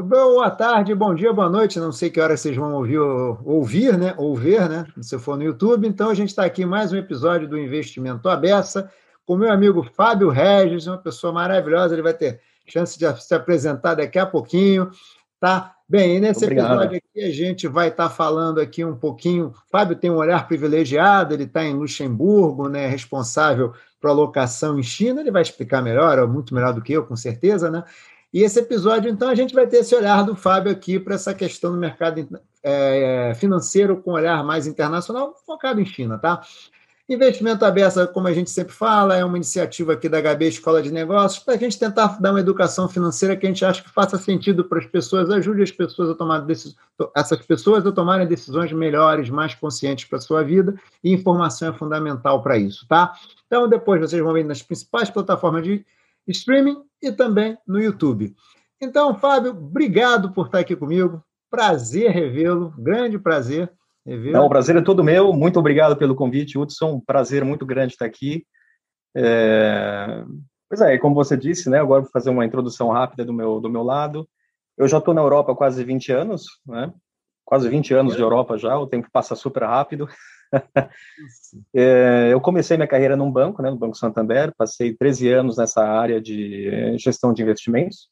Boa tarde, bom dia, boa noite. Não sei que hora vocês vão ouvir, ouvir, né? Ou ver, né? Se for no YouTube. Então, a gente está aqui mais um episódio do Investimento Abessa com meu amigo Fábio Regis, uma pessoa maravilhosa. Ele vai ter chance de se apresentar daqui a pouquinho, tá? Bem, nesse Obrigado. episódio aqui a gente vai estar tá falando aqui um pouquinho. Fábio tem um olhar privilegiado, ele está em Luxemburgo, né? Responsável para alocação em China. Ele vai explicar melhor, muito melhor do que eu, com certeza, né? E esse episódio, então, a gente vai ter esse olhar do Fábio aqui para essa questão do mercado é, financeiro com olhar mais internacional, focado em China, tá? Investimento aberto, como a gente sempre fala, é uma iniciativa aqui da HB Escola de Negócios para a gente tentar dar uma educação financeira que a gente acha que faça sentido para as pessoas, ajude as pessoas a tomar decisões, essas pessoas a tomarem decisões melhores, mais conscientes para a sua vida, e informação é fundamental para isso, tá? Então, depois vocês vão ver nas principais plataformas de streaming e também no YouTube. Então, Fábio, obrigado por estar aqui comigo. Prazer revê-lo, grande prazer revê-lo. Não, o prazer é todo meu. Muito obrigado pelo convite, Hudson. Um prazer muito grande estar aqui. É... Pois é, como você disse, né? Agora vou fazer uma introdução rápida do meu, do meu lado. Eu já estou na Europa há quase 20 anos, né? Quase 20 anos de Europa já, o tempo passa super rápido. é, eu comecei minha carreira num banco, né, no Banco Santander, passei 13 anos nessa área de eh, gestão de investimentos.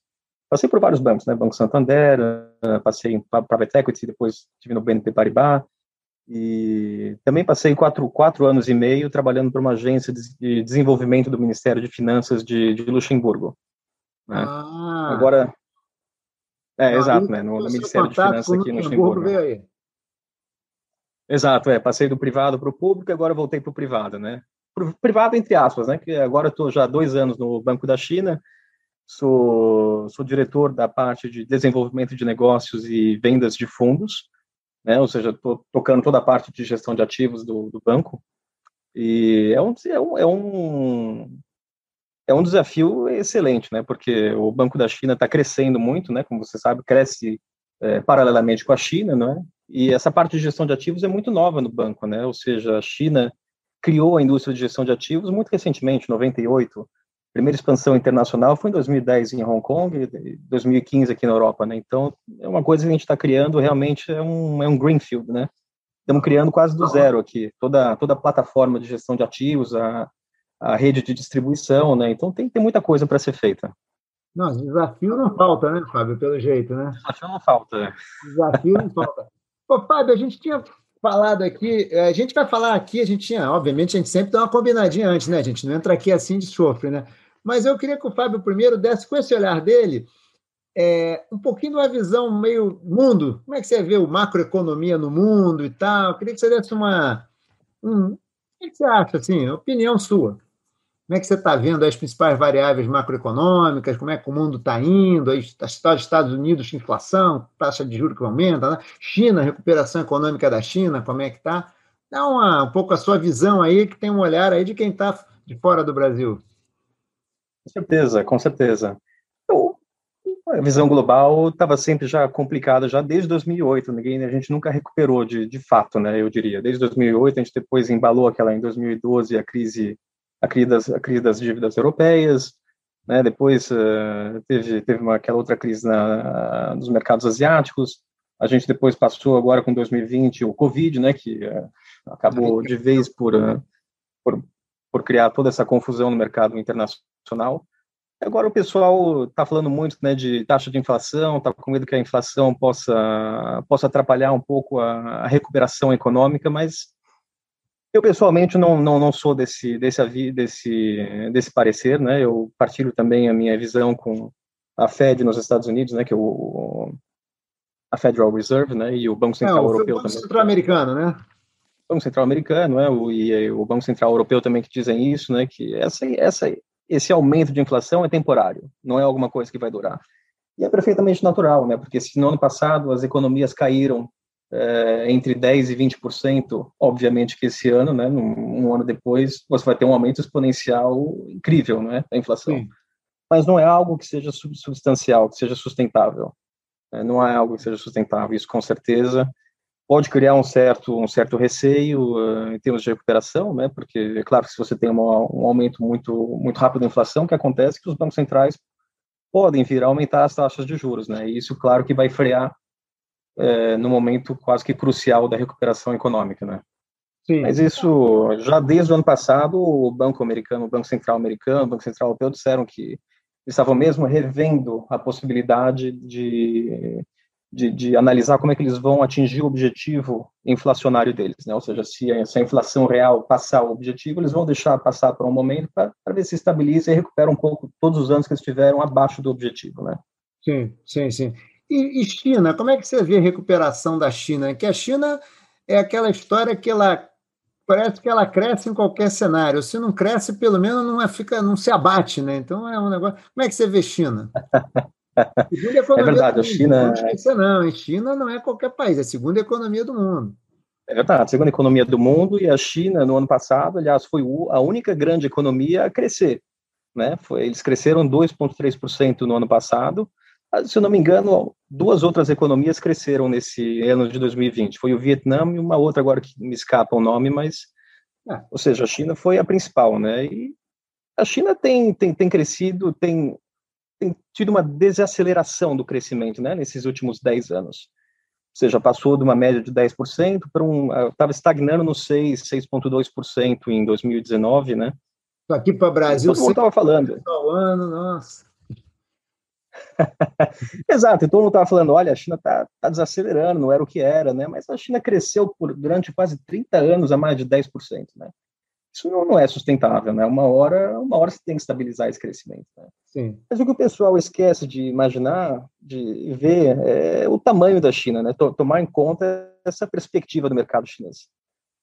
Passei por vários bancos, né, Banco Santander, eh, passei em Private Equity, depois tive no BNP Paribas, e também passei quatro, quatro anos e meio trabalhando para uma agência de desenvolvimento do Ministério de Finanças de, de Luxemburgo. Né? Ah. Agora, é, ah, exato, né, no, no Ministério de Finanças aqui em Luxemburgo. Veio aí. Exato, é. Passei do privado para o público e agora voltei para o privado, né? Privado, entre aspas, né? Que agora estou já há dois anos no Banco da China, sou, sou diretor da parte de desenvolvimento de negócios e vendas de fundos, né? Ou seja, estou tocando toda a parte de gestão de ativos do, do banco. E é um, é um, é um é um desafio excelente, né? Porque o Banco da China está crescendo muito, né? Como você sabe, cresce é, paralelamente com a China, né? E essa parte de gestão de ativos é muito nova no banco, né? Ou seja, a China criou a indústria de gestão de ativos muito recentemente, 98. A primeira expansão internacional foi em 2010 em Hong Kong e 2015 aqui na Europa, né? Então, é uma coisa que a gente está criando realmente é um, é um greenfield, né? Estamos criando quase do zero aqui, toda, toda a plataforma de gestão de ativos, a, a rede de distribuição, né? Então, tem, tem muita coisa para ser feita. Não, desafio não falta, né, Fábio, pelo jeito, né? Desafio não falta. Desafio não falta. Ô, Fábio, a gente tinha falado aqui, é, a gente vai falar aqui, a gente tinha, obviamente, a gente sempre dá uma combinadinha antes, né? A gente não entra aqui assim de sofre, né? Mas eu queria que o Fábio primeiro desse, com esse olhar dele, é, um pouquinho de uma visão meio mundo. Como é que você vê o macroeconomia no mundo e tal? Eu queria que você desse uma. Um, o que você acha, assim, opinião sua? Como é que você está vendo as principais variáveis macroeconômicas? Como é que o mundo está indo? A história dos Estados Unidos, inflação, taxa de juros que aumenta, né? China, recuperação econômica da China, como é que está? Dá uma, um pouco a sua visão aí, que tem um olhar aí de quem está de fora do Brasil. Com certeza, com certeza. Eu, a visão global estava sempre já complicada, já desde 2008, ninguém, a gente nunca recuperou de, de fato, né, eu diria. Desde 2008, a gente depois embalou aquela em 2012, a crise a crise das, a crise das dívidas europeias, né? depois uh, teve, teve uma, aquela outra crise na, nos mercados asiáticos, a gente depois passou agora com 2020 o Covid, né, que uh, acabou de vez por, uh, por, por criar toda essa confusão no mercado internacional. Agora o pessoal está falando muito né, de taxa de inflação, está com medo que a inflação possa, possa atrapalhar um pouco a, a recuperação econômica, mas eu pessoalmente não, não, não sou desse, desse, desse, desse parecer, né? Eu partilho também a minha visão com a Fed nos Estados Unidos, né? Que é o a Federal Reserve, né? E o Banco Central é, o Europeu Banco também. Central Americano, né? O Banco Central Americano, né? O, e o Banco Central Europeu também que dizem isso, né? Que essa, essa, esse aumento de inflação é temporário, não é alguma coisa que vai durar. E é perfeitamente natural, né? Porque se no ano passado as economias caíram é, entre 10% e 20%, obviamente que esse ano, né, um, um, ano depois, você vai ter um aumento exponencial incrível né, da inflação. Sim. Mas não é algo que seja substancial, que seja sustentável. É, não é algo que seja sustentável, isso com certeza pode criar um certo um certo receio uh, em termos de recuperação, né? Porque é claro que se você tem uma, um aumento muito muito rápido da inflação, o que acontece é que os bancos centrais podem vir a aumentar as taxas de juros, né? E isso, claro, que vai frear é, no momento quase que crucial da recuperação econômica, né? Sim. Mas isso, já desde o ano passado, o Banco Americano, o Banco Central Americano, o Banco Central Europeu disseram que estavam mesmo revendo a possibilidade de, de, de, analisar como é que eles vão atingir o objetivo inflacionário deles, né? Ou seja, se a, se a inflação real passar o objetivo, eles vão deixar passar por um momento para ver se estabiliza e recupera um pouco todos os anos que eles tiveram abaixo do objetivo, né? Sim, sim, sim. E, e China, como é que você vê a recuperação da China? Que a China é aquela história que ela parece que ela cresce em qualquer cenário. Se não cresce, pelo menos não, é, fica, não se abate, né? Então é um negócio. Como é que você vê China? é verdade, a China. Não esquecer, não. A China não é qualquer país, é a segunda economia do mundo. É verdade, a segunda economia do mundo e a China, no ano passado, aliás, foi a única grande economia a crescer. Né? Foi, eles cresceram 2,3% no ano passado. Ah, se eu não me engano, duas outras economias cresceram nesse ano de 2020. Foi o Vietnã e uma outra agora que me escapa o nome, mas, é, ou seja, a China foi a principal, né? E a China tem, tem, tem crescido, tem, tem tido uma desaceleração do crescimento, né, nesses últimos 10 anos. Ou seja, passou de uma média de 10% para um, estava ah, estagnando no 6, 6,2% em 2019, né? Aqui para o Brasil, todo mundo estava falando. Ano, nossa. Exato, então não estava falando, olha, a China está tá desacelerando, não era o que era, né? Mas a China cresceu por, durante quase 30 anos a mais de 10%, né? Isso não, não é sustentável, né? Uma hora, uma hora você tem que estabilizar esse crescimento. Né? Sim. Mas o que o pessoal esquece de imaginar, de ver, é o tamanho da China, né? Tomar em conta essa perspectiva do mercado chinês.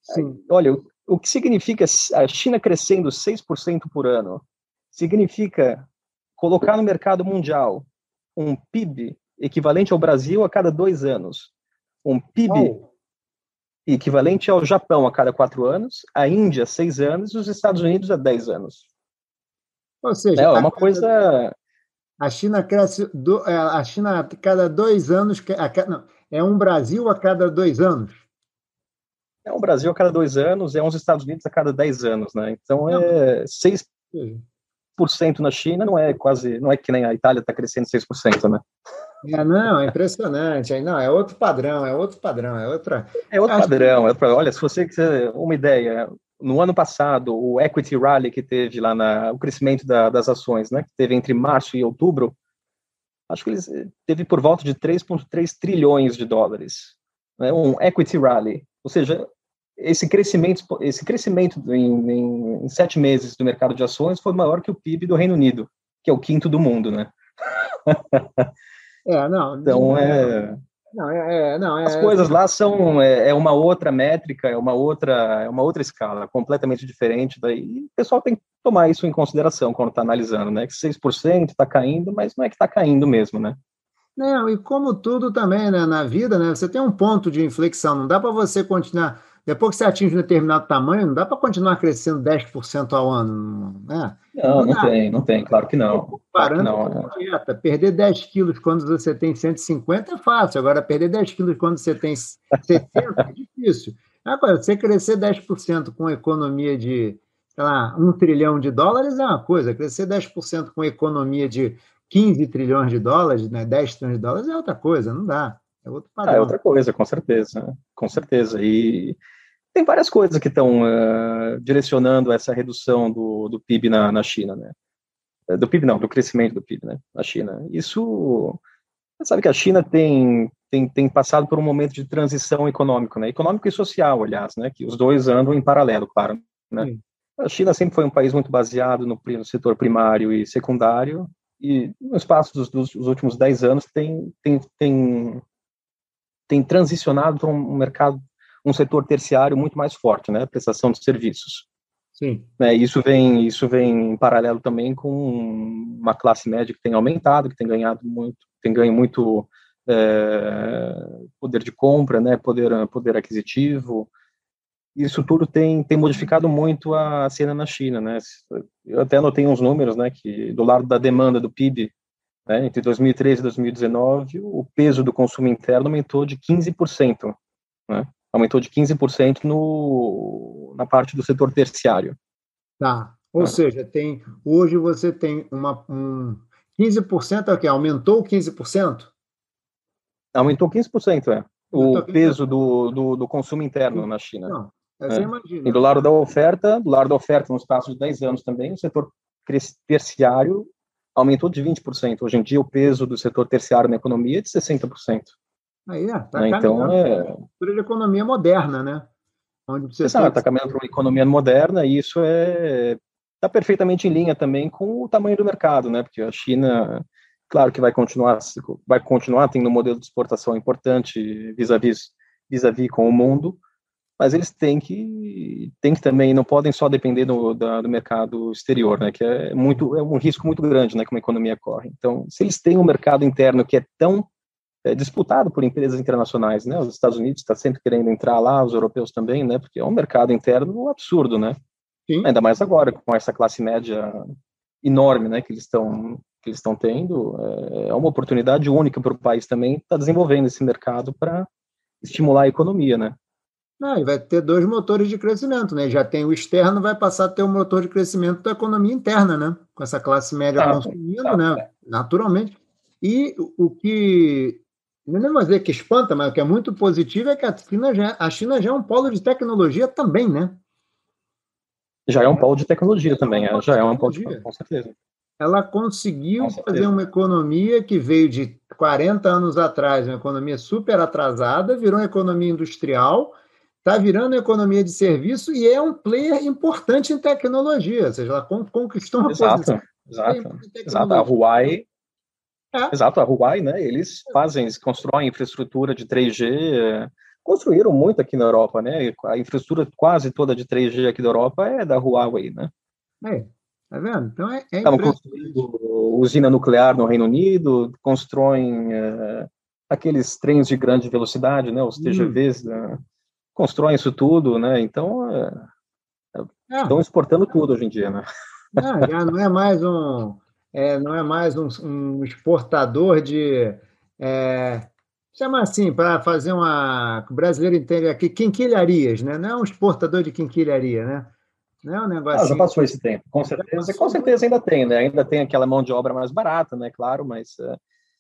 Sim. Olha, o, o que significa a China crescendo 6% por ano? Significa colocar no mercado mundial um PIB equivalente ao Brasil a cada dois anos, um PIB oh. equivalente ao Japão a cada quatro anos, a Índia seis anos e os Estados Unidos a dez anos. Ou seja, é uma coisa. A China cresce, do, é, a China a cada dois anos, não, é um Brasil a cada dois anos. É um Brasil a cada dois anos, é uns Estados Unidos a cada dez anos, né? Então é seis, na China não é quase, não é que nem a Itália está crescendo 6%, né? É, não, é impressionante. Não, é outro padrão, é outro padrão, é outra. É outro Acho padrão. Que... É olha, se você quiser uma ideia, no ano passado, o equity rally que teve lá na o crescimento da, das ações, né, que teve entre março e outubro, acho que eles teve por volta de 3.3 trilhões de dólares, né, um equity rally. Ou seja, esse crescimento, esse crescimento em, em, em, sete meses do mercado de ações foi maior que o PIB do Reino Unido, que é o quinto do mundo, né? É, não. Então é. Não, é, é não, é, As coisas lá são é, é, uma outra métrica, é uma outra, é uma outra escala, completamente diferente. Daí o pessoal tem que tomar isso em consideração quando está analisando, né? Que 6% está caindo, mas não é que está caindo mesmo, né? Não, e como tudo também, né, na vida, né, você tem um ponto de inflexão, não dá para você continuar depois que você atinge um determinado tamanho, não dá para continuar crescendo 10% ao ano. Né? Não, não, não tem, não tem, claro que não. Parando claro dieta. É. Perder 10 quilos quando você tem 150 é fácil, agora perder 10 quilos quando você tem 70 é difícil. Agora, você crescer 10% com economia de, sei lá, 1 trilhão de dólares é uma coisa, crescer 10% com economia de 15 trilhões de dólares, né, 10 trilhões de dólares é outra coisa, não dá. É outro padrão. Ah, é outra coisa, com certeza, com certeza. E tem várias coisas que estão uh, direcionando essa redução do, do PIB na, na China, né? Eh, do PIB não, do crescimento do PIB, né? Na China. Isso, você sabe que a China tem, tem, tem passado por um momento de transição econômico, né? Econômico e social, aliás, né? Que os dois andam em paralelo, claro, né? Sim. A China sempre foi um país muito baseado no, no setor primário e secundário, e no espaço dos, dos, últimos dez anos tem, tem, tem tem transicionado para um mercado, um setor terciário muito mais forte, né, prestação de serviços. Sim. É, isso vem, isso vem em paralelo também com uma classe média que tem aumentado, que tem ganhado muito, tem ganho muito é, poder de compra, né, poder, poder aquisitivo. Isso tudo tem, tem modificado muito a cena na China, né. Eu até anotei uns números, né, que do lado da demanda do PIB né? Entre 2013 e 2019, o peso do consumo interno aumentou de 15%, né? aumentou de 15% no, na parte do setor terciário. Tá. Ou é. seja, tem hoje você tem uma, um, 15% é o quê? Aumentou 15%? Aumentou 15%, é. O peso do, do, do, consumo interno na China. Não, é. E do lado da oferta, do lado da oferta, no espaço de 10 anos também, o setor terciário aumentou de 20%. Hoje em dia, o peso do setor terciário na economia é de 60%. Aí, é, tá né? então, é... de economia moderna, né? Onde você está caminhando para uma economia moderna e isso é está perfeitamente em linha também com o tamanho do mercado, né? Porque a China, claro que vai continuar vai continuar tendo um modelo de exportação importante vis-à-vis vis-à-vis com o mundo, mas eles têm que têm que também não podem só depender do, da, do mercado exterior, né? Que é muito é um risco muito grande, né? Que uma economia corre. Então, se eles têm um mercado interno que é tão é, disputado por empresas internacionais, né? Os Estados Unidos está sempre querendo entrar lá, os europeus também, né? Porque é um mercado interno absurdo, né? Sim. Ainda mais agora com essa classe média enorme, né? Que eles estão que eles estão tendo, é, é uma oportunidade única para o país também estar tá desenvolvendo esse mercado para estimular a economia, né? Ah, e vai ter dois motores de crescimento, né? Já tem o externo, vai passar a ter um motor de crescimento da economia interna, né? Com essa classe média tá, consumindo, tá, né? Naturalmente. E o que não vou dizer que espanta, mas o que é muito positivo é que a China já, a China já é um polo de tecnologia também, né? Já é um polo de tecnologia também, é, já é um polo de com certeza. Ela conseguiu fazer uma economia que veio de 40 anos atrás, uma economia super atrasada, virou uma economia industrial, está virando economia de serviço e é um player importante em tecnologia, ou seja, ela conquistou uma exato, posição. Exato, exato. A Huawei é. Exato, a Huawei, né? Eles fazem, eles constroem infraestrutura de 3G, construíram muito aqui na Europa, né? A infraestrutura quase toda de 3G aqui da Europa é da Huawei, né? É, tá vendo? Então é, é Estavam construindo usina nuclear no Reino Unido, constroem é, aqueles trens de grande velocidade, né? Os TGVs, hum. né? Constroem isso tudo, né? Então é, é. estão exportando tudo hoje em dia, né? Não, já não é mais um é, não é mais um, um exportador de. É, chama assim, para fazer uma. O brasileiro entende aqui, quinquilharias, né? Não é um exportador de quinquilharia, né? Não é um negócio. Ah, já passou esse tempo, com certeza. Com certeza ainda tem, né? Ainda tem aquela mão de obra mais barata, né? Claro, mas. Uh,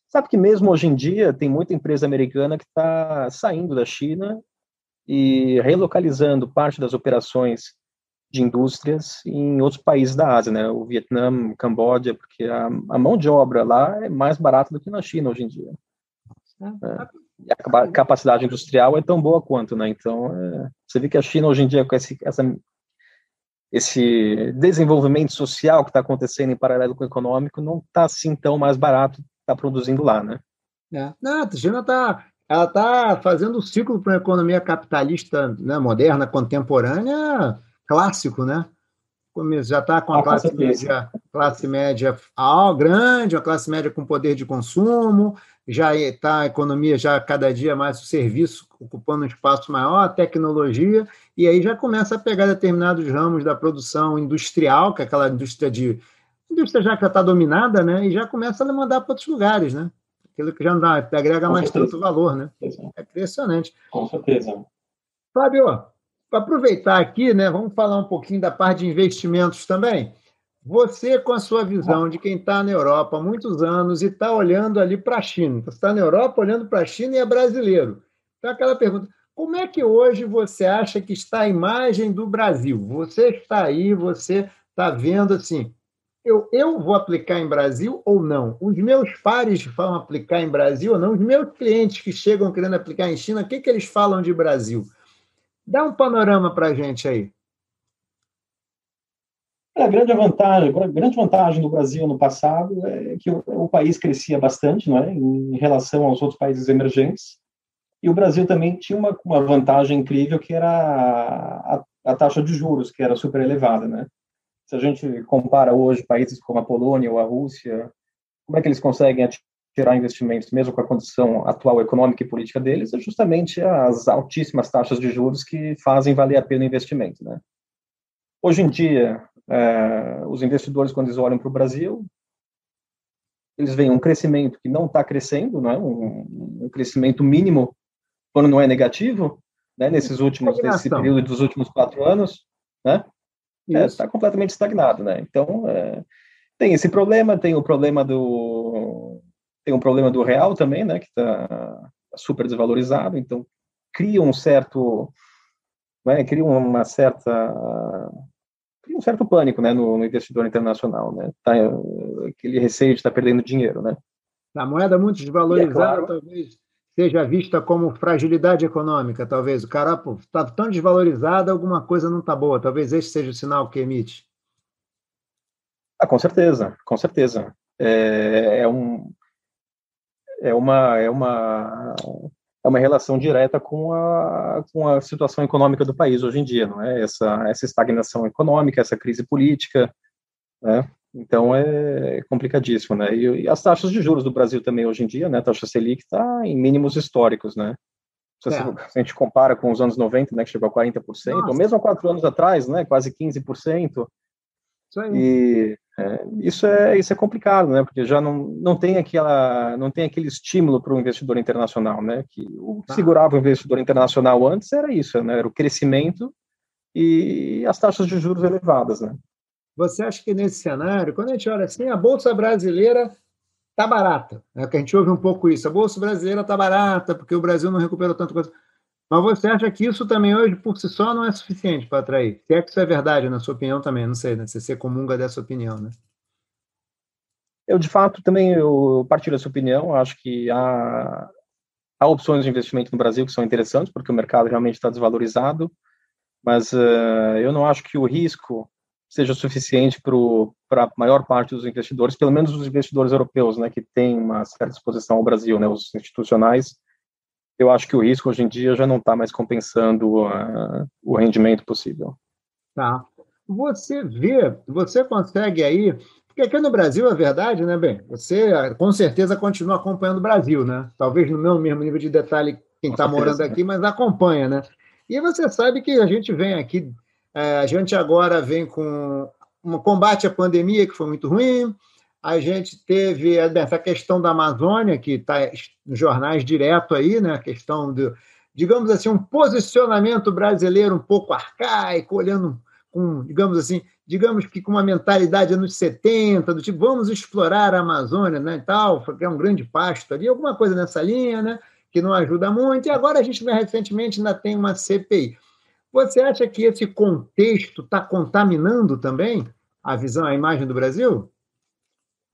sabe que mesmo hoje em dia tem muita empresa americana que está saindo da China e relocalizando parte das operações de indústrias em outros países da Ásia, né? O Vietnã, Camboja, porque a, a mão de obra lá é mais barata do que na China hoje em dia. É. E a capacidade industrial é tão boa quanto, né? Então, é, você vê que a China hoje em dia, com esse, essa, esse desenvolvimento social que está acontecendo em paralelo com o econômico, não está assim tão mais barato estar tá produzindo lá, né? É. Não, a China está ela tá fazendo o ciclo para uma economia capitalista né, moderna, contemporânea, clássico, né? Já está com a ah, classe média, classe média ah, grande, uma classe média com poder de consumo, já está a economia já cada dia mais o serviço ocupando um espaço maior, a tecnologia, e aí já começa a pegar determinados ramos da produção industrial, que é aquela indústria de indústria já que está dominada, né? E já começa a mandar para outros lugares, né? Aquilo que já não dá, agrega com mais certeza. tanto valor, né? É impressionante. Com certeza. Fábio, para aproveitar aqui, né, vamos falar um pouquinho da parte de investimentos também. Você, com a sua visão de quem está na Europa há muitos anos e está olhando ali para a China, você está na Europa olhando para a China e é brasileiro. Então, aquela pergunta: como é que hoje você acha que está a imagem do Brasil? Você está aí, você está vendo assim, eu, eu vou aplicar em Brasil ou não? Os meus pares vão aplicar em Brasil ou não? Os meus clientes que chegam querendo aplicar em China, o que, que eles falam de Brasil? Dá um panorama para a gente aí. É, a grande vantagem, a grande vantagem do Brasil no passado é que o, o, país crescia bastante, não é, em relação aos outros países emergentes. E o Brasil também tinha uma, uma vantagem incrível que era a, a, a, taxa de juros, que era super elevada, né? Se a gente compara hoje países como a Polônia ou a Rússia, como é que eles conseguem gerar investimentos, mesmo com a condição atual econômica e política deles, é justamente as altíssimas taxas de juros que fazem valer a pena o investimento. Né? Hoje em dia, é, os investidores, quando eles olham para o Brasil, eles veem um crescimento que não está crescendo, né? Um, um, crescimento mínimo, quando não é negativo, né? nesses últimos, nesse período dos últimos quatro anos, né? Está é, tá completamente estagnado, né? Então, é, tem esse problema, tem o problema do tem um problema do real também, né, que está super desvalorizado, então cria um certo, né, cria uma certa cria um certo pânico, né, no, no investidor internacional, né, tá, aquele receio de estar tá perdendo dinheiro, né. A moeda muito desvalorizada, é claro, talvez seja vista como fragilidade econômica, talvez. O cara está tão desvalorizado, alguma coisa não está boa. Talvez esse seja o sinal que emite. Ah, com certeza, com certeza. É, é, um, é, uma, é, uma, é uma relação direta com a, com a situação econômica do país hoje em dia, não é? Essa, essa estagnação econômica, essa crise política, né? Então é complicadíssimo, né? E, e, as taxas de juros do Brasil também hoje em dia, né? A taxa Selic está em mínimos históricos, né? Se, é. a gente compara com os anos 90, né, que chegou a 40%, Nossa. ou mesmo há quatro anos atrás, né, quase 15%. Isso aí. E é, isso é isso é complicado, né? Porque já não, não tem aquela não tem aquele estímulo para o investidor internacional, né? Que o que tá. segurava o investidor internacional antes era isso, né? Era o crescimento e as taxas de juros elevadas, né? Você acha que nesse cenário, quando a gente olha assim, a bolsa brasileira está barata, é que a gente ouve um pouco isso, a bolsa brasileira está barata porque o Brasil não recuperou tanta coisa. Mas você acha que isso também hoje, por si só, não é suficiente para atrair? Se é que isso é verdade, na sua opinião também, não sei, né? Se você comunga dessa opinião, né? Eu, de fato, também eu partilho essa opinião. Acho que há, há opções de investimento no Brasil que são interessantes, porque o mercado realmente está desvalorizado, mas uh, eu não acho que o risco seja suficiente para a maior parte dos investidores, pelo menos os investidores europeus, né, que têm uma certa exposição ao Brasil, né, os institucionais, eu acho que o risco hoje em dia já não está mais compensando uh, o rendimento possível. Tá. Você vê, você consegue aí, porque aqui no Brasil, a verdade, né, bem, você com certeza continua acompanhando o Brasil, né? Talvez no meu mesmo nível de detalhe quem está morando aqui, mas acompanha, né? E você sabe que a gente vem aqui, é, a gente agora vem com um combate à pandemia que foi muito ruim, a gente teve essa questão da Amazônia, que está nos jornais direto aí, né? a questão do, digamos assim, um posicionamento brasileiro um pouco arcaico, olhando com, digamos assim, digamos que com uma mentalidade anos 70, do tipo, vamos explorar a Amazônia, né, e tal, é um grande pasto ali, alguma coisa nessa linha, né, que não ajuda muito, e agora a gente recentemente ainda tem uma CPI. Você acha que esse contexto está contaminando também a visão, a imagem do Brasil?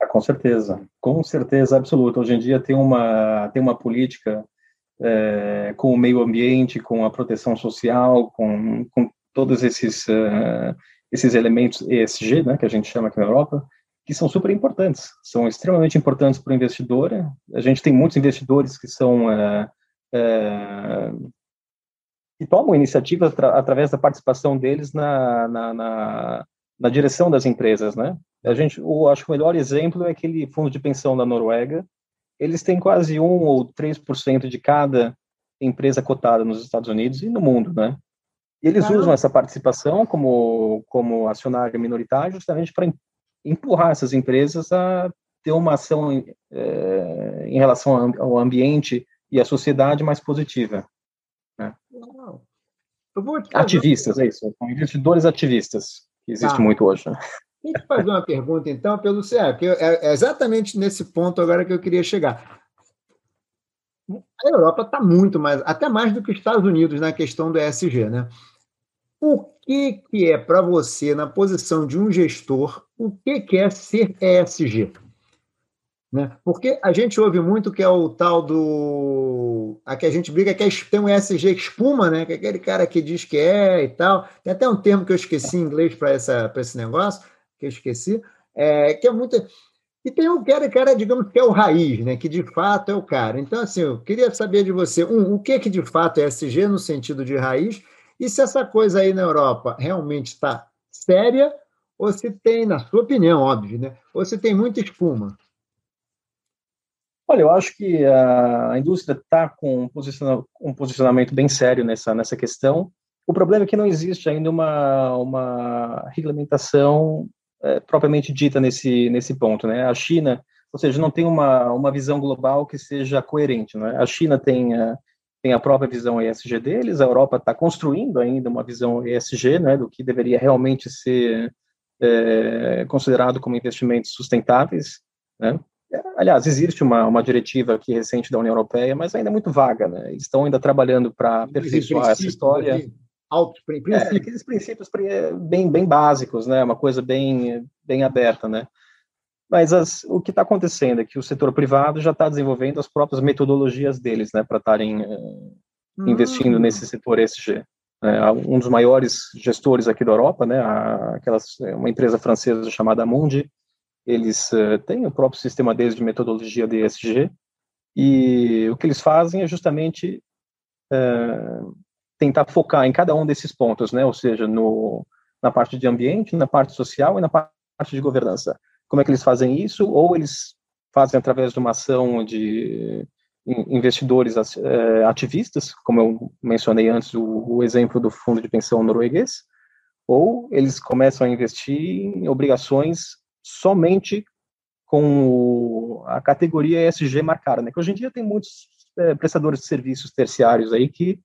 Ah, com certeza, com certeza absoluta. Hoje em dia tem uma, tem uma política é, com o meio ambiente, com a proteção social, com, com todos esses, uh, esses elementos ESG, né, que a gente chama aqui na Europa, que são super importantes, são extremamente importantes para o investidor. A gente tem muitos investidores que são uh, uh, que tomam iniciativas através da participação deles na, na, na, na direção das empresas, né? A gente, eu acho que o melhor exemplo é aquele fundo de pensão da Noruega. Eles têm quase 1 ou 3% de cada empresa cotada nos Estados Unidos e no mundo, né? E eles usam essa participação como, como acionário minoritário justamente para empurrar essas empresas a ter uma ação é, em relação ao ambiente e à sociedade mais positiva. Né? Ativistas, é isso. Investidores ativistas, que existe tá. muito hoje. Né? Tem que fazer uma pergunta, então, pelo CE, porque é, é exatamente nesse ponto agora que eu queria chegar. A Europa está muito mais, até mais do que os Estados Unidos na questão do ESG, né? O que, que é para você, na posição de um gestor, o que, que é ser ESG? Né? Porque a gente ouve muito que é o tal do. A que a gente briga que é, tem um ESG espuma, né? Que é aquele cara que diz que é e tal. Tem até um termo que eu esqueci em inglês para esse negócio que eu esqueci, é, que é muito. E tem um cara, cara, digamos que é o raiz, né? Que de fato é o cara. Então, assim, eu queria saber de você, um, o que que de fato é SG no sentido de raiz, e se essa coisa aí na Europa realmente está séria, ou se tem, na sua opinião, óbvio, né? Ou se tem muita espuma. Olha, eu acho que a indústria está com um posicionamento bem sério nessa, nessa questão. O problema é que não existe ainda uma, uma regulamentação é, propriamente dita nesse, nesse ponto, né? A China, ou seja, não tem uma, uma visão global que seja coerente, né? A China tem a, tem a própria visão ESG deles, a Europa está construindo ainda uma visão ESG, né, do que deveria realmente ser é, considerado como investimentos sustentáveis, né? Aliás, existe uma, uma diretiva aqui recente da União Europeia, mas ainda é muito vaga, né? Eles estão ainda trabalhando para aperfeiçoar essa história. Altos princípios. É, aqueles princípios bem, bem básicos, né? Uma coisa bem, bem aberta, né? Mas as, o que está acontecendo é que o setor privado já está desenvolvendo as próprias metodologias deles, né? Para estarem uh, investindo hum. nesse setor ESG. É, um dos maiores gestores aqui da Europa, né? A, aquelas, uma empresa francesa chamada Mundi, eles uh, têm o próprio sistema deles de metodologia de e o que eles fazem é justamente uh, tentar focar em cada um desses pontos, né? Ou seja, no, na parte de ambiente, na parte social e na parte de governança. Como é que eles fazem isso? Ou eles fazem através de uma ação de investidores uh, ativistas, como eu mencionei antes, o, o exemplo do fundo de pensão norueguês, ou eles começam a investir em obrigações somente com a categoria ESG marcada, né? Que hoje em dia tem muitos é, prestadores de serviços terciários aí que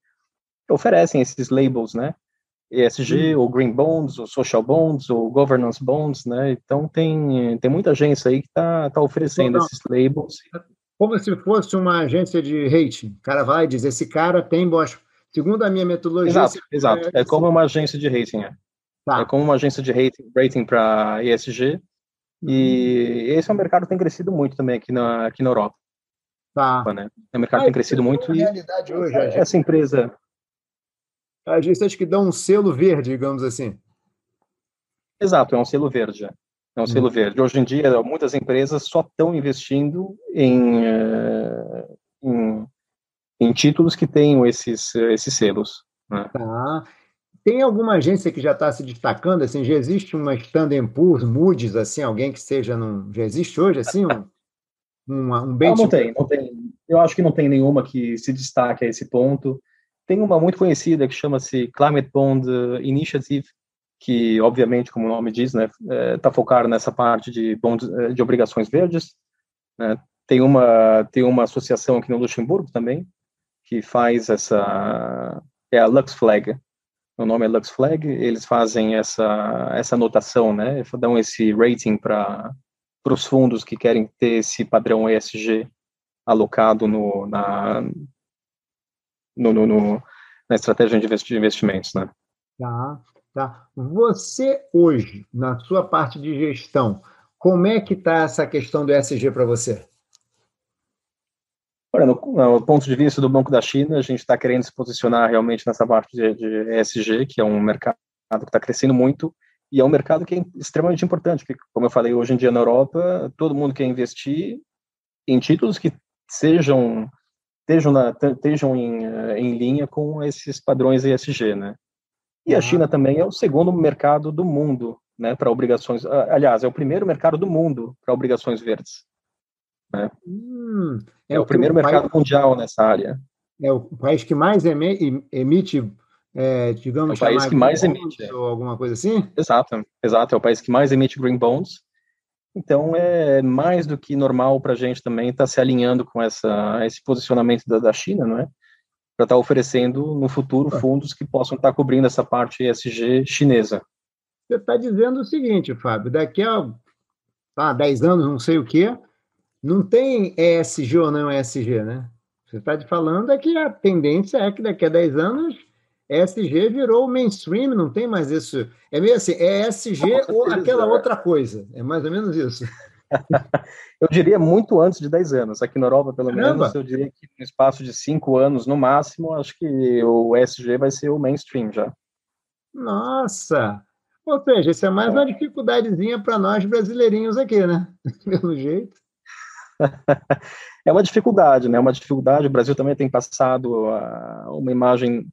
oferecem esses labels, né? ESG, ou Green Bonds, ou Social Bonds, ou Governance Bonds, né? Então tem, tem muita agência aí que está tá oferecendo não, esses labels. Como se fosse uma agência de rating. O cara vai dizer, esse cara tem boas... Segundo a minha metodologia... Exato, exato. É como uma agência de rating, é. Tá. É como uma agência de rating, rating para ESG, e esse é um mercado que tem crescido muito também aqui na, aqui na Europa. Tá. Né? É um mercado que tem crescido é muito. E realidade hoje, essa empresa. Agências que dão um selo verde, digamos assim. Exato, é um selo verde. É um selo hum. verde. Hoje em dia, muitas empresas só estão investindo em, eh, em, em, títulos que tenham esses, esses selos. Né? Tá. Tem alguma agência que já está se destacando? Assim, já existe uma Standard Poor's, Moody's, assim, alguém que seja num, já existe hoje assim um, um, um benchmark? Não, não tem, não tem. Eu acho que não tem nenhuma que se destaque a esse ponto. Tem uma muito conhecida que chama-se Climate Bond Initiative, que obviamente, como o nome diz, né, está é, focado nessa parte de bonds, é, de obrigações verdes. Né. Tem uma tem uma associação aqui no Luxemburgo também que faz essa é a Lux Flag, o nome é Lux Flag, eles fazem essa, essa anotação, né, dão esse rating para os fundos que querem ter esse padrão ESG alocado no, na, no, no, no na estratégia de investimentos, né. Tá, tá. Você hoje, na sua parte de gestão, como é que está essa questão do ESG para você? Olha, no, no, ponto de vista do Banco da China, a gente está querendo se posicionar realmente nessa parte de, de ESG, que é um mercado que está crescendo muito, e é um mercado que é extremamente importante, porque, como eu falei, hoje em dia na Europa, todo mundo quer investir em títulos que sejam estejam, na, estejam em, eh, em linha com esses padrões ESG, né? E a China também é o segundo mercado do mundo, né, para obrigações. Aliás, é o primeiro mercado do mundo para obrigações verdes. Né? Hum, é, é, o primeiro mercado país, mundial nessa área. É o país que mais emite, é, digamos, é o país que mais emite. Ou alguma coisa assim? Exato, exato. É o país que mais emite green bonds. Então, é mais do que normal para a gente também estar tá se alinhando com essa, esse posicionamento da, da China, não é? Para estar tá oferecendo no futuro ah. fundos que possam estar tá cobrindo essa parte ESG chinesa. Você está dizendo o seguinte, Fábio, daqui a tá, 10 anos, não sei o quê, não tem ESG ou não ESG, né? Você está falando é que a tendência é que daqui a 10 anos ESG virou mainstream, não tem mais isso. É meio assim, é ESG ou aquela outra coisa. É mais ou menos isso. eu diria muito antes de 10 anos. Aqui na Europa, pelo Caramba. menos, eu diria que no espaço de 5 anos, no máximo, acho que o ESG vai ser o mainstream já. Nossa! Ou seja, isso é mais uma dificuldadezinha para nós brasileirinhos aqui, né? Pelo jeito é uma dificuldade, né? Uma dificuldade. O Brasil também tem passado a, uma imagem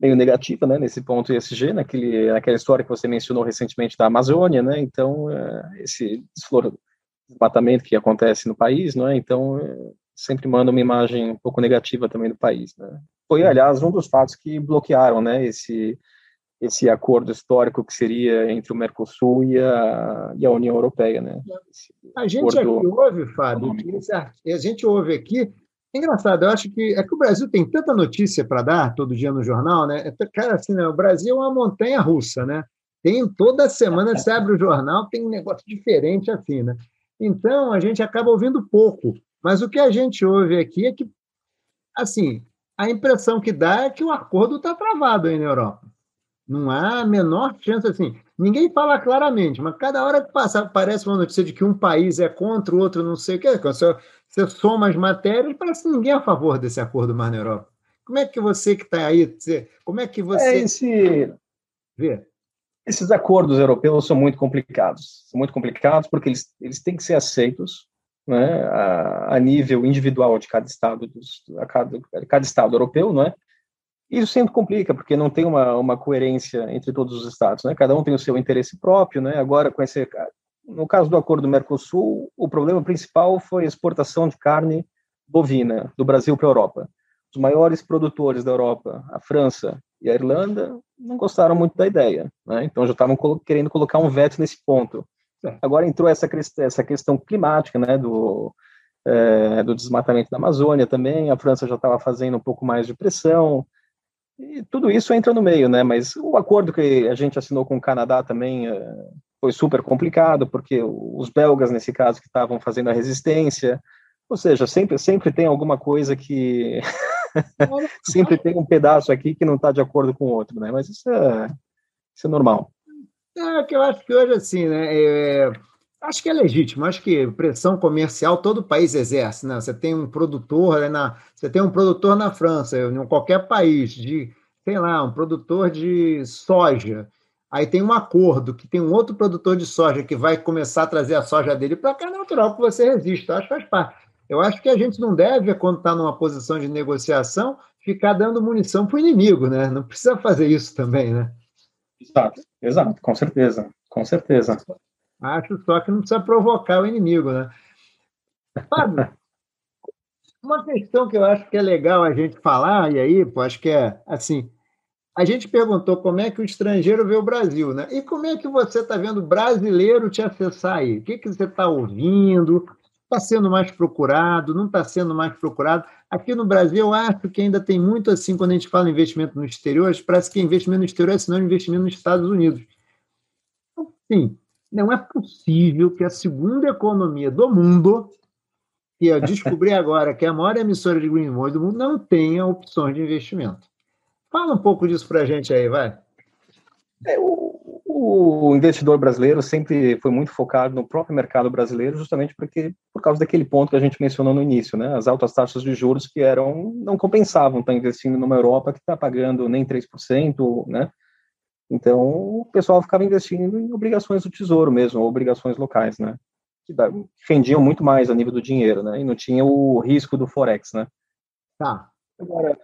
meio negativa, né? Nesse ponto ESG, naquele, naquela história que você mencionou recentemente da Amazônia, né? Então, é, esse desmatamento que acontece no país, não é? Então, é, sempre manda uma imagem um pouco negativa também do país, né? Foi, aliás, um dos fatos que bloquearam, né? Esse esse acordo histórico que seria entre o Mercosul e a, e a União Europeia, né? Esse a gente aqui ouve, Fábio, a gente ouve aqui. É engraçado, eu acho que é que o Brasil tem tanta notícia para dar todo dia no jornal, né? É, cara, assim, né? o Brasil é uma montanha russa, né? Tem toda semana, você abre o jornal, tem um negócio diferente assim, né? Então, a gente acaba ouvindo pouco. Mas o que a gente ouve aqui é que, assim, a impressão que dá é que o acordo está travado aí na Europa. Não há a menor chance, assim. Ninguém fala claramente, mas cada hora que passa, aparece uma notícia de que um país é contra o outro, não sei o. Quando você, você soma as matérias, parece que ninguém é a favor desse acordo mais na Europa. Como é que você que está aí, como é que você. É esse... Vê? Esses acordos europeus são muito complicados. São muito complicados porque eles, eles têm que ser aceitos né, a, a nível individual de cada estado, dos, a cada, cada estado europeu, não é? Isso sempre complica, porque não tem uma, uma coerência entre todos os estados, né? Cada um tem o seu interesse próprio, né? Agora, com esse, no caso do acordo do Mercosul, o problema principal foi a exportação de carne bovina do Brasil para a Europa. Os maiores produtores da Europa, a França e a Irlanda, não gostaram muito da ideia, né? Então já estavam querendo colocar um veto nesse ponto. Agora entrou essa, essa questão climática, né? Do, é, do desmatamento da Amazônia também. A França já estava fazendo um pouco mais de pressão. E tudo isso entra no meio, né? Mas o acordo que a gente assinou com o Canadá também é, foi super complicado, porque os belgas, nesse caso, que estavam fazendo a resistência, ou seja, sempre, sempre tem alguma coisa que. sempre tem um pedaço aqui que não está de acordo com o outro, né? Mas isso é, isso é normal. É que eu acho que hoje, assim, né? É, acho que é legítimo, acho que pressão comercial todo país exerce, né? Você tem um produtor, né, na, você tem um produtor na França, em qualquer país, de, sei lá, um produtor de soja. Aí tem um acordo que tem um outro produtor de soja que vai começar a trazer a soja dele para cá, é natural que você resista. Acho que faz parte. Eu acho que a gente não deve, quando está numa posição de negociação, ficar dando munição para o inimigo, né? Não precisa fazer isso também, né? Exato, exato, com certeza, com certeza. Acho só que não precisa provocar o inimigo, né? Fábio, uma questão que eu acho que é legal a gente falar, e aí, pô, acho que é assim, a gente perguntou como é que o estrangeiro vê o Brasil, né? E como é que você está vendo brasileiro te acessar aí? O que, que você está ouvindo? Está sendo mais procurado? Não está sendo mais procurado? Aqui no Brasil, eu acho que ainda tem muito assim, quando a gente fala em investimento no exterior, parece que investimento no exterior é sinônimo de investimento nos Estados Unidos. Sim, não é possível que a segunda economia do mundo, que eu descobri agora que é a maior emissora de green bonds do mundo, não tenha opções de investimento. Fala um pouco disso para a gente aí, vai. É, o, o, investidor brasileiro sempre foi muito focado no próprio mercado brasileiro, justamente porque por causa daquele ponto que a gente mencionou no início, né? As altas taxas de juros que eram não compensavam estar investindo numa Europa que está pagando nem 3%, né? Então, o pessoal ficava investindo em obrigações do tesouro mesmo, obrigações locais, né? Que rendiam muito mais a nível do dinheiro, né? E não tinha o risco do Forex, né? Tá. Agora,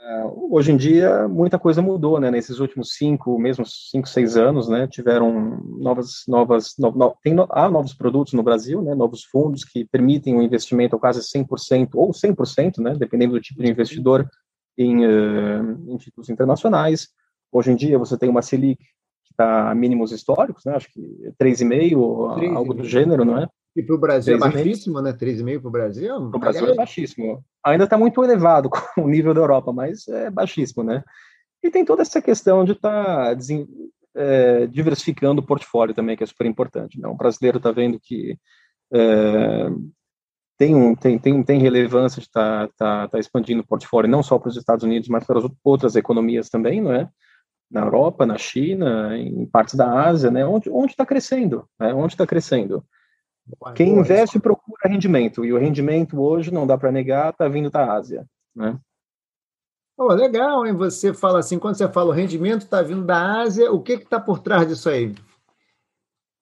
hoje em dia, muita coisa mudou, né? Nesses últimos cinco, mesmo cinco, seis anos, né? Tiveram novas, novas, no, no, tem, há novos produtos no Brasil, né? Novos fundos que permitem o um investimento quase 100% ou 100%, né? Dependendo do tipo de investidor em, uh, em títulos internacionais. Hoje em dia, você tem uma Selic está a mínimos históricos, né? Acho que 3,5, algo do gênero, não é? E para o Brasil é baixíssimo, né? 3,5 para o Brasil? Para o Brasil é baixíssimo. Ainda está muito elevado com o nível da Europa, mas é baixíssimo, né? E tem toda essa questão de estar tá, é, diversificando o portfólio também, que é super importante. Né? O brasileiro está vendo que é, tem, um, tem, tem, tem relevância de estar tá, tá, tá expandindo o portfólio não só para os Estados Unidos, mas para as outras economias também, não é? Na Europa, na China, em partes da Ásia, né? Onde está crescendo? Né? Onde está crescendo? Quem investe procura rendimento, e o rendimento hoje, não dá para negar, está vindo da Ásia. Né? Oh, legal, hein? Você fala assim, quando você fala o rendimento está vindo da Ásia, o que está por trás disso aí?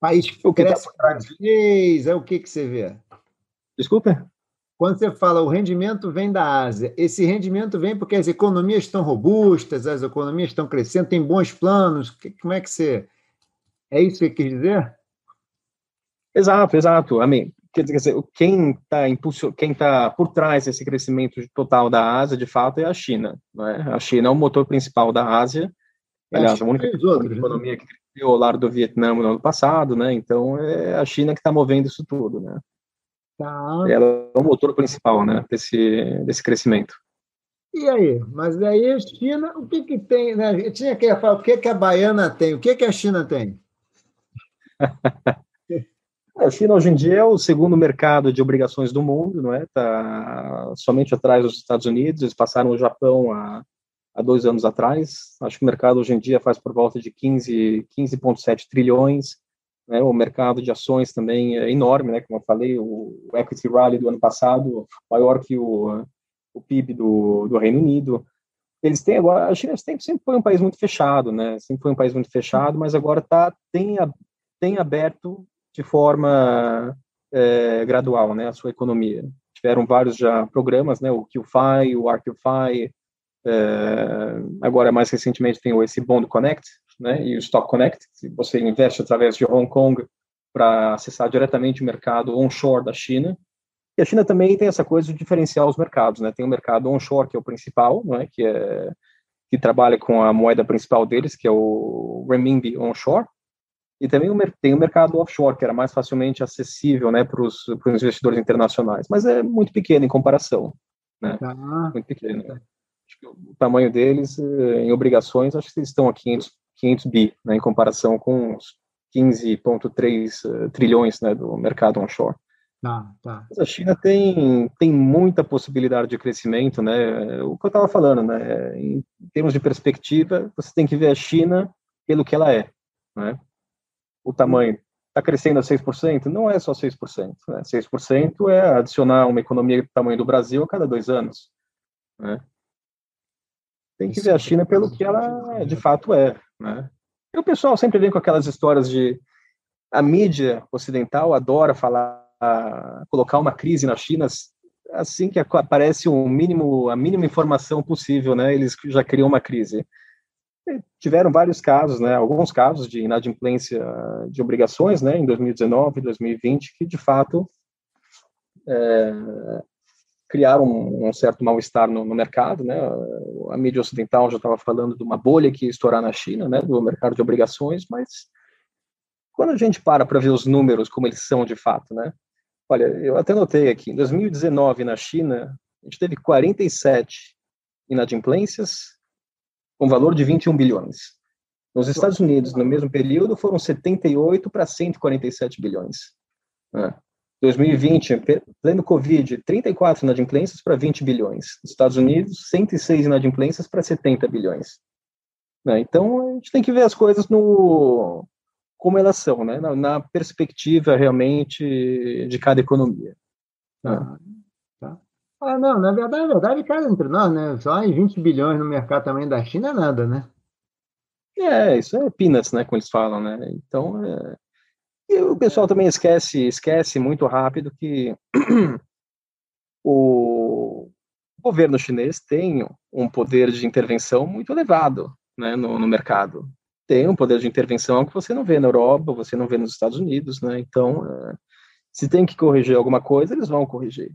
País que o que tá cresce tá por trás? Vez, é o que, que você vê? Desculpa? Quando você fala o rendimento vem da Ásia, esse rendimento vem porque as economias estão robustas, as economias estão crescendo, tem bons planos. Como é que você. É isso que você quis dizer? Exato, exato. Amém. Quer dizer, quem está impulso... quem tá por trás desse crescimento total da Ásia, de fato, é a China. Né? A China é o motor principal da Ásia. É, Aliás, a única outros, né? economia né? que cresceu ao lado do Vietnã no ano passado, né? Então, é a China que está movendo isso tudo, né? Tá. Ela é o motor principal, né, desse, desse crescimento. E aí? Mas aí a China, o que que tem, né? Eu tinha que falar, o que que a baiana tem? O que que a China tem? A China hoje em dia é o segundo mercado de obrigações do mundo, não é? Tá somente atrás dos Estados Unidos. Eles passaram o Japão há, há dois anos atrás. Acho que o mercado hoje em dia faz por volta de 15, 15,7 trilhões. Né? O mercado de ações também é enorme, né? Como eu falei, o equity rally do ano passado maior que o, o PIB do, do Reino Unido. Eles têm agora, a China sempre, foi um país muito fechado, né? Sempre foi um país muito fechado, mas agora tá tem tem aberto de forma é, gradual, né, a sua economia. Tiveram vários já programas, né, o QFI, o ArcQFI, é, agora mais recentemente tem o esse Bond Connect, né, e o Stock Connect, se você investe através de Hong Kong para acessar diretamente o mercado onshore da China. E a China também tem essa coisa de diferenciar os mercados, né? Tem o mercado onshore que é o principal, não é? Que é que trabalha com a moeda principal deles, que é o renminbi onshore, e também tem o mercado offshore, que era mais facilmente acessível né, para os investidores internacionais, mas é muito pequeno em comparação. Né? Ah. Muito pequeno. O tamanho deles eh, em obrigações, acho que eles estão a 500, 500 bi, né, em comparação com os 15,3 uh, eh, trilhões né, do mercado onshore. Ah, tá. Mas a China tem, tem muita possibilidade de crescimento, né? O que eu estava falando, né? Em termos de perspectiva, você tem que ver a China pelo que ela é, né? o tamanho está crescendo a 6%, não é só 6%. Né? 6% é adicionar uma economia do tamanho do Brasil a cada dois anos. Né? Tem que ver a China pelo que ela de fato é. Né? E o pessoal sempre vem com aquelas histórias de a mídia ocidental adora falar, colocar uma crise na China assim que aparece um mínimo, a mínima informação possível, né? Eles já criam uma crise tiveram vários casos, né, alguns casos de inadimplência de obrigações, né, em 2019, 2020, que de fato é, criaram um, um certo mal-estar no, no, mercado, né, a mídia ocidental já estava falando de uma bolha que ia estourar na China, né, do mercado de obrigações, mas quando a gente para para ver os números como eles são de fato, né, olha, eu até notei aqui, em 2019 na China, a gente teve 47 inadimplências, com valor de 21 bilhões. Nos Estados Unidos, no mesmo período, foram 78 para 147 bilhões. É. 2020, pleno Covid, 34 inadimplências para 20 bilhões. Estados Unidos, 106 inadimplências para 70 bilhões. É. Então, a gente tem que ver as coisas no como elas são, né? na, na perspectiva realmente de cada economia. Ah, ah, não, na verdade, na verdade, cara, entre nós, né? Só em 20 bilhões no mercado também da China é nada, né? É, isso é peanuts, né, como eles falam, né? Então, é... e o pessoal também esquece, esquece muito rápido que o governo chinês tem um poder de intervenção muito elevado, né, no, no mercado. Tem um poder de intervenção que você não vê na Europa, você não vê nos Estados Unidos, né? Então, é... se tem que corrigir alguma coisa, eles vão corrigir.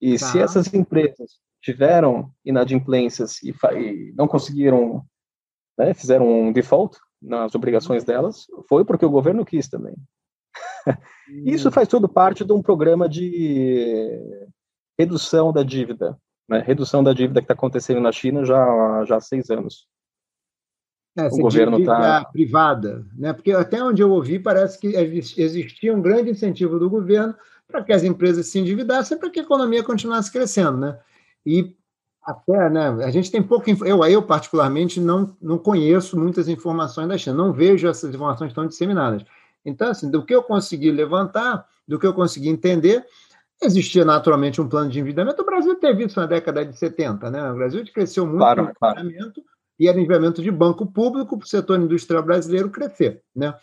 E tá. se essas empresas tiveram inadimplências e, e não conseguiram, né, fizeram um default nas obrigações delas, foi porque o governo quis também. Isso faz tudo parte de um programa de redução da dívida, né, redução da dívida que está acontecendo na China já, já há seis anos. É, o governo está privada, né? Porque até onde eu ouvi parece que existia um grande incentivo do governo para que as empresas se endividassem, para que a economia continuasse crescendo, né? E até, né, a gente tem pouco, eu, eu particularmente não, não conheço muitas informações da China, não vejo essas informações tão disseminadas. Então, assim, do que eu consegui levantar, do que eu consegui entender, existia naturalmente um plano de endividamento. O Brasil teve isso na década de 70, né? O Brasil cresceu muito claro, no endividamento claro. e era endividamento de banco público para o setor industrial brasileiro crescer, né?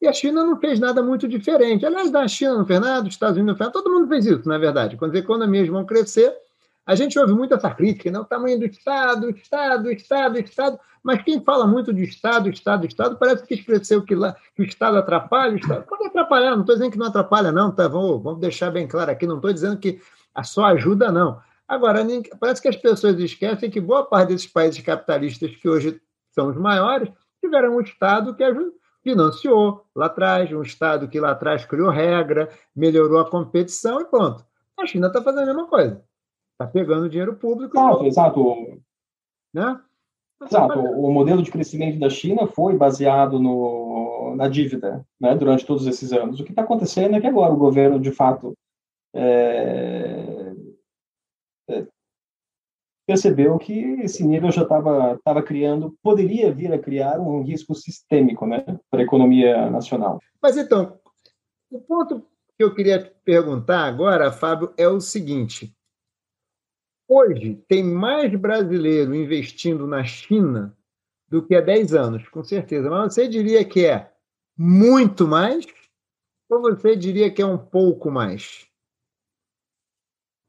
E a China não fez nada muito diferente. Aliás, da China não fez nada, dos Estados Unidos não fez nada, todo mundo fez isso, na verdade. Quando as economias vão crescer, a gente ouve muito essa crítica, né? o tamanho do Estado, Estado, Estado, Estado, mas quem fala muito de Estado, Estado, Estado, parece que esqueceu que, lá, que o Estado atrapalha, o Estado pode atrapalhar, não estou dizendo que não atrapalha, não, tá? Vamos, vamos deixar bem claro aqui, não estou dizendo que só ajuda, não. Agora, parece que as pessoas esquecem que boa parte desses países capitalistas que hoje são os maiores tiveram um Estado que ajuda financiou lá atrás, um Estado que lá atrás criou regra, melhorou a competição e pronto. A China está fazendo a mesma coisa. Está pegando dinheiro público. Exato, exato. Né? Exato. O modelo de crescimento da China foi baseado no, na dívida né, durante todos esses anos. O que está acontecendo é que agora o governo, de fato, é, é, percebeu que esse nível já estava tava criando, poderia vir a criar um risco sistêmico né, para a economia nacional. Mas então, o ponto que eu queria te perguntar agora, Fábio, é o seguinte: hoje tem mais brasileiro investindo na China do que há 10 anos, com certeza. Mas você diria que é muito mais? Ou você diria que é um pouco mais?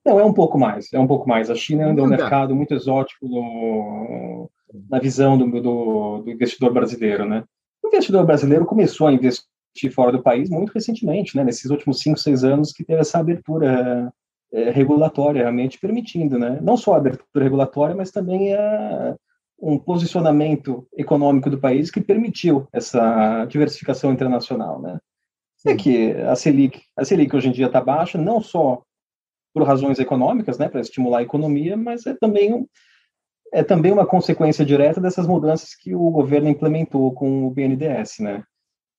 Não, é um pouco mais, é um pouco mais. A China ainda é um mercado muito exótico no, na visão do, do, do, investidor brasileiro, né? O investidor brasileiro começou a investir fora do país muito recentemente, né? Nesses últimos cinco, seis anos que teve essa abertura é, regulatória realmente permitindo, né? Não só a abertura regulatória, mas também a, um posicionamento econômico do país que permitiu essa diversificação internacional, né? É que a Selic, a Selic hoje em dia está baixa, não só por razões econômicas, né, para estimular a economia, mas é também é também uma consequência direta dessas mudanças que o governo implementou com o BNDES, né?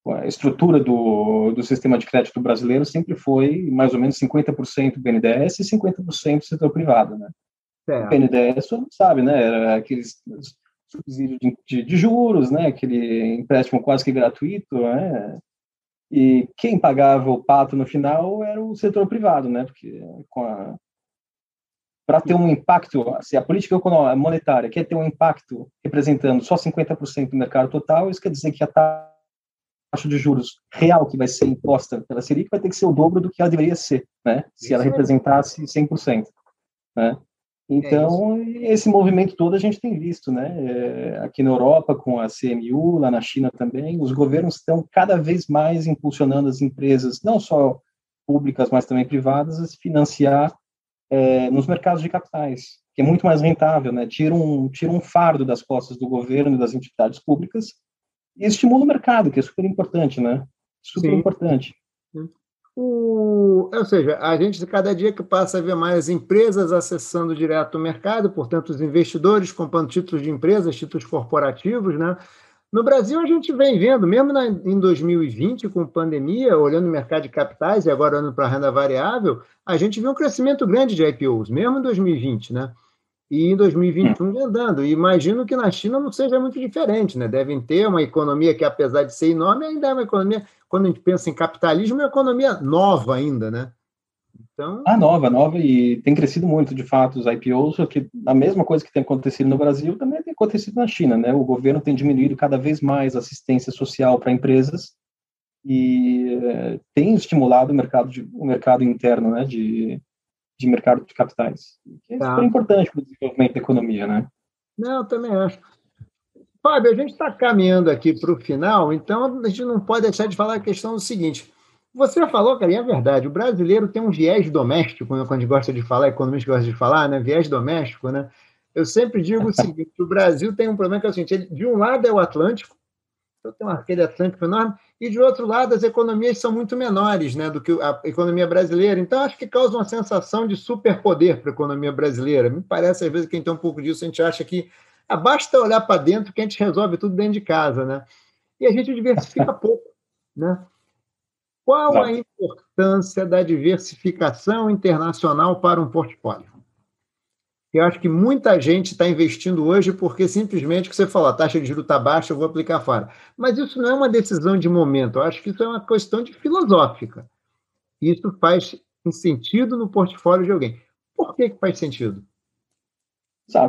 A estrutura do, do sistema de crédito brasileiro sempre foi mais ou menos 50% BNDES e 50% setor privado, né? É. BNDES, sabe, né? Era aqueles subsídio de, de, de, juros, né? Aquele empréstimo quase que gratuito, né? E quem pagava o pato no final era o setor privado, né? Porque para ter um impacto, se a política monetária quer ter um impacto representando só 50% do mercado total, isso quer dizer que a taxa de juros real que vai ser imposta pela Selic vai ter que ser o dobro do que ela deveria ser, né? Se ela representasse 100%, né? Então, é esse movimento todo a gente tem visto, né? É, aqui na Europa, com a CMU, lá na China também, os governos estão cada vez mais impulsionando as empresas, não só públicas, mas também privadas, a se financiar é, nos mercados de capitais, que é muito mais rentável, né? Tira um, tira um fardo das costas do governo e das entidades públicas e estimula o mercado, que é super importante, né? Super Sim. importante. O, ou seja, a gente cada dia que passa a ver mais empresas acessando direto o mercado, portanto, os investidores comprando títulos de empresas, títulos corporativos, né? No Brasil, a gente vem vendo, mesmo na, em 2020, com pandemia, olhando o mercado de capitais e agora olhando para a renda variável, a gente viu um crescimento grande de IPOs, mesmo em 2020, né? E em 2021 vem andando. E imagino que na China não seja muito diferente, né? Devem ter uma economia que, apesar de ser enorme, ainda é uma economia quando a gente pensa em capitalismo, é uma economia nova ainda, né? Então... Ah, nova, nova, e tem crescido muito, de fato, os IPOs, que a mesma coisa que tem acontecido no Brasil também tem acontecido na China, né? O governo tem diminuído cada vez mais a assistência social para empresas e eh, tem estimulado o mercado, de, o mercado interno, né, de, de mercado de capitais, que é tá. super importante para o desenvolvimento da economia, né? Não, eu também acho. Fábio, a gente está caminhando aqui para o final, então a gente não pode deixar de falar a questão do seguinte. Você falou, cara, e é verdade, o brasileiro tem um viés doméstico, né, quando a gente gosta de falar, economista gosta de falar, né? Viés doméstico, né? Eu sempre digo o seguinte: o Brasil tem um problema que é o seguinte: ele, de um lado é o Atlântico, então tem um arqueiro Atlântico enorme, e de outro lado as economias são muito menores né, do que a economia brasileira. Então, acho que causa uma sensação de superpoder para a economia brasileira. Me parece, às vezes, que quem tem um pouco disso, a gente acha que ah, basta olhar para dentro que a gente resolve tudo dentro de casa, né? E a gente diversifica pouco, né? Qual a importância da diversificação internacional para um portfólio? Eu acho que muita gente está investindo hoje porque simplesmente que você falou, a taxa de juros está baixa, eu vou aplicar fora. Mas isso não é uma decisão de momento, eu acho que isso é uma questão de filosófica. Isso faz sentido no portfólio de alguém. Por que, que faz sentido?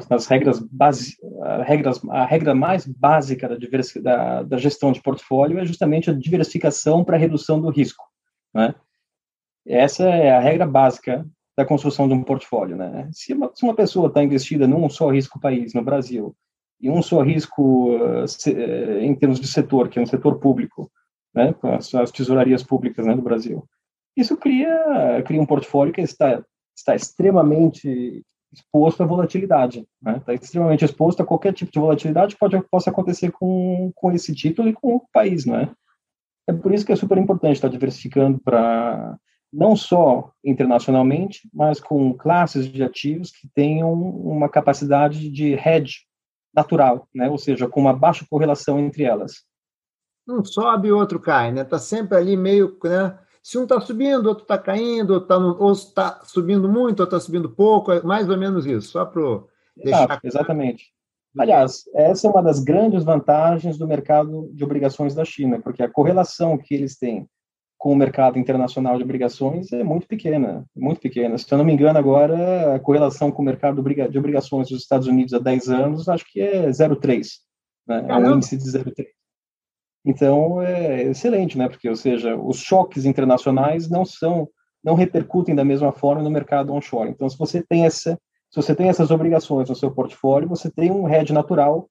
nas regras base, regras, a regra mais básica da, da, da gestão de portfólio é justamente a diversificação para redução do risco, né? Essa é a regra básica da construção de um portfólio, né? Se uma, se uma pessoa está investida num só risco país, no Brasil, e um só risco uh, em termos de setor, que é um setor público, né, com as, as tesourarias públicas né, do Brasil, isso cria, cria um portfólio que está, está extremamente exposto à volatilidade, está né? Tá extremamente exposto a qualquer tipo de volatilidade que pode, possa acontecer com, com esse título e com o país, não é? É por isso que é super importante estar diversificando para não só internacionalmente, mas com classes de ativos que tenham uma capacidade de hedge natural, né? Ou seja, com uma baixa correlação entre elas. um sobe e o outro cai, né? Está sempre ali meio, né? Se um está subindo, outro está caindo, ou está tá subindo muito, ou está subindo pouco, é mais ou menos isso, só para deixar. exatamente. Aliás, essa é uma das grandes vantagens do mercado de obrigações da China, porque a correlação que eles têm com o mercado internacional de obrigações é muito pequena, muito pequena. Se eu não me engano, agora a correlação com o mercado de obrigações dos Estados Unidos há 10 anos, acho que é 0,3. Né? É um índice de 0,3. Então, é excelente, né? Porque, ou seja, os choques internacionais não são, não repercutem da mesma forma no mercado onshore. Então, se você tem essa, se você tem essas obrigações no seu portfólio, você tem um hedge natural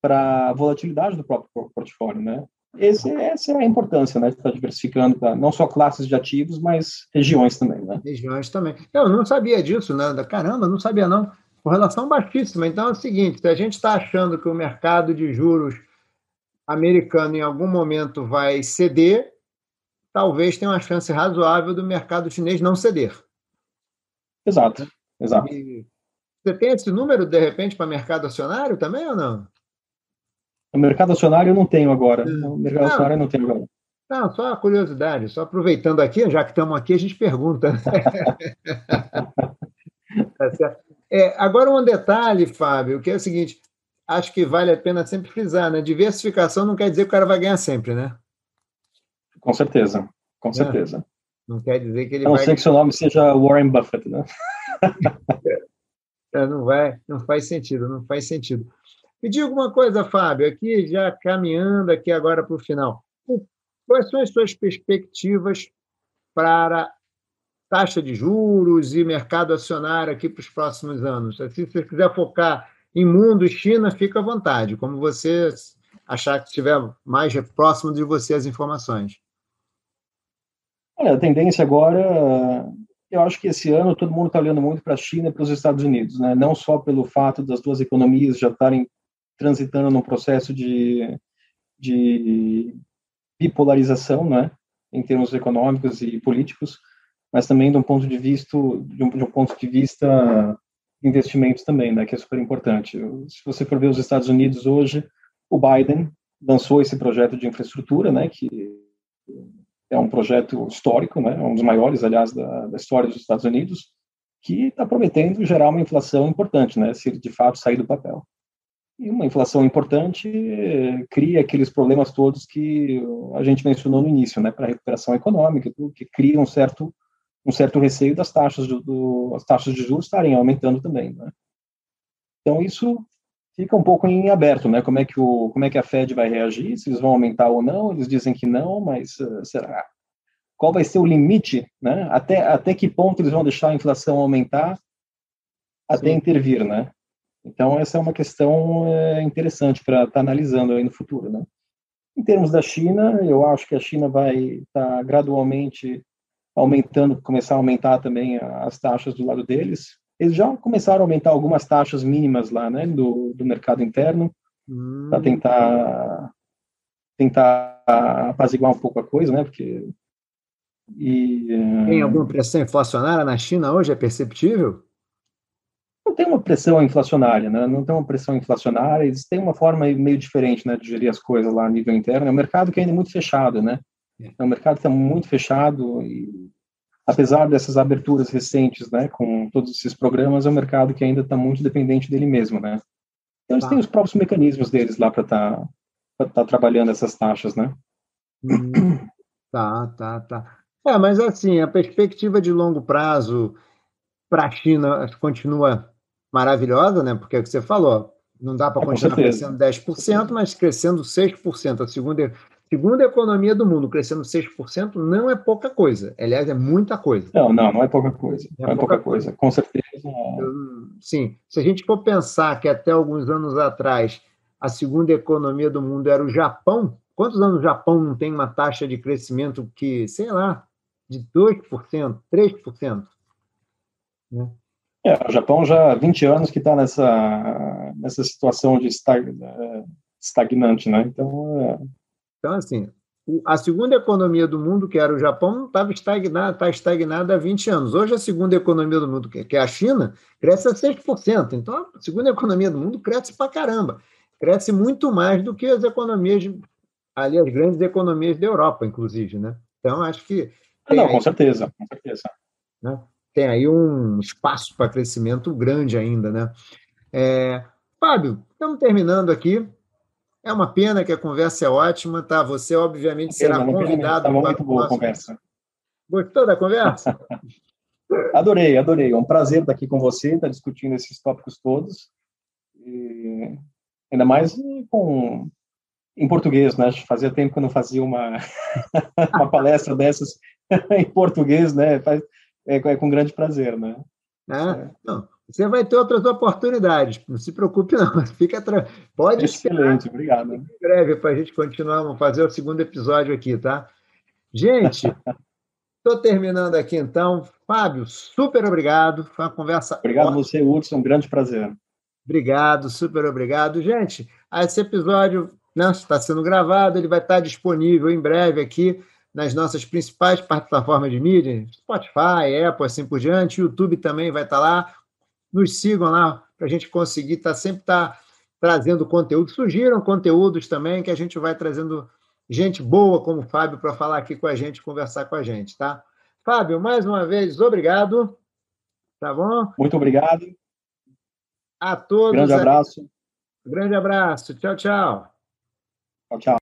para a volatilidade do próprio portfólio, né? Esse, essa é a importância, né, de estar diversificando pra, não só classes de ativos, mas regiões também, né? Regiões também. Eu não sabia disso, né? Caramba, não sabia não. Correlação baixíssima. Então é o seguinte, se a gente está achando que o mercado de juros americano em algum momento vai ceder, talvez tenha uma chance razoável do mercado chinês não ceder. Exato, exato. E você tem esse número, de repente, para mercado acionário também ou não? O mercado acionário eu não tenho agora. O mercado não, acionário eu não tenho agora. Não, só a curiosidade, só aproveitando aqui, já que estamos aqui, a gente pergunta. tá é, agora um detalhe, Fábio, que é o seguinte: acho que vale a pena sempre frisar, né? Diversificação não quer dizer que o cara vai ganhar sempre, né? Com certeza, com é. certeza. Não quer dizer que ele a não vai. ser que seu nome seja Warren Buffett, né? é, não vai, não faz sentido, não faz sentido. Me diga uma coisa, Fábio, aqui já caminhando aqui agora para o final. Quais são as suas perspectivas para taxa de juros e mercado acionário aqui para os próximos anos? Se você quiser focar em mundo e China, fica à vontade, como você achar que estiver mais próximo de você as informações. É, a tendência agora, eu acho que esse ano todo mundo está olhando muito para a China e para os Estados Unidos, né? não só pelo fato das duas economias já estarem transitando num processo de, de bipolarização, né? em termos econômicos e políticos, mas também de um ponto de vista de um, de um ponto de vista investimentos também, né, que é super importante. Se você for ver os Estados Unidos hoje, o Biden lançou esse projeto de infraestrutura, né, que é um projeto histórico, né, um dos maiores, aliás, da, da história dos Estados Unidos, que está prometendo gerar uma inflação importante, né, se de fato sair do papel. E uma inflação importante cria aqueles problemas todos que a gente mencionou no início, né, para a recuperação econômica, que cria um certo um certo receio das taxas, do, do, as taxas de juros estarem aumentando também. Né? Então, isso fica um pouco em aberto, né? Como é que o como é que a Fed vai reagir? Se eles vão aumentar ou não? Eles dizem que não, mas uh, será? Qual vai ser o limite, né? Até até que ponto eles vão deixar a inflação aumentar até Sim. intervir, né? Então essa é uma questão é, interessante para estar tá analisando aí no futuro, né? Em termos da China, eu acho que a China vai estar tá gradualmente aumentando, começar a aumentar também as taxas do lado deles. Eles já começaram a aumentar algumas taxas mínimas lá, né, do, do mercado interno, hum. para tentar tentar apaziguar um pouco a coisa, né, porque e, tem alguma pressão inflacionária na China hoje? É perceptível? Tem uma pressão inflacionária, né? Não tem uma pressão inflacionária. Eles têm uma forma meio diferente, né, de gerir as coisas lá a nível interno. É um mercado que ainda é muito fechado, né? É. O mercado está muito fechado e, apesar dessas aberturas recentes, né, com todos esses programas, é um mercado que ainda está muito dependente dele mesmo, né? Então, eles tá. têm os próprios mecanismos deles lá para estar tá, tá trabalhando essas taxas, né? Hum, tá, tá, tá. É, mas assim, a perspectiva de longo prazo para a China continua maravilhosa, né? Porque é o que você falou, não dá para é, continuar crescendo 10%, mas crescendo 6%. A segunda Segunda economia do mundo crescendo 6% não é pouca coisa. Aliás, é muita coisa. Não, não, não é pouca coisa. É não é pouca, coisa. coisa. Com certeza. Sim. Se a gente for pensar que até alguns anos atrás a segunda economia do mundo era o Japão, quantos anos o Japão não tem uma taxa de crescimento que, sei lá, de 2%, 3%? Né? É, o Japão já há 20 anos que está nessa, nessa situação de é, estagnante, né? Então, é, então, assim, a segunda economia do mundo, que era o Japão, estava estagnada, está estagnada há 20 anos. Hoje, a segunda economia do mundo, que é a China, cresce a 6%. Então, a segunda economia do mundo cresce para caramba. Cresce muito mais do que as economias ali as grandes economias da Europa, inclusive, né? Então, acho que... Ah, não, com certeza, com certeza. Né? Tem aí um espaço para crescimento grande ainda, né? É, Fábio, estamos terminando aqui. É uma pena que a conversa é ótima, tá? Você, obviamente, será convidado. Estava muito boa a conversa. Gostou da conversa? adorei, adorei. É um prazer estar aqui com você, estar discutindo esses tópicos todos. E ainda mais com em português, né? Fazia tempo que eu não fazia uma, uma palestra dessas em português, né? Faz, é, é com grande prazer, né? É, não, você vai ter outras oportunidades, não se preocupe não, fica tra... pode Excelente, obrigado. Em breve para a gente continuar, vamos fazer o segundo episódio aqui, tá? Gente, estou terminando aqui então. Fábio, super obrigado, foi uma conversa Obrigado ótima. você, Hudson, um grande prazer. Obrigado, super obrigado. Gente, esse episódio né, está sendo gravado, ele vai estar disponível em breve aqui nas nossas principais plataformas de mídia, Spotify, Apple, assim por diante, YouTube também vai estar lá. Nos sigam lá para a gente conseguir estar tá, sempre estar tá trazendo conteúdo. Surgiram conteúdos também que a gente vai trazendo gente boa como o Fábio para falar aqui com a gente, conversar com a gente, tá? Fábio, mais uma vez, obrigado. Tá bom? Muito obrigado. A todos. Grande abraço. Grande abraço. Tchau, tchau. Tchau, tchau.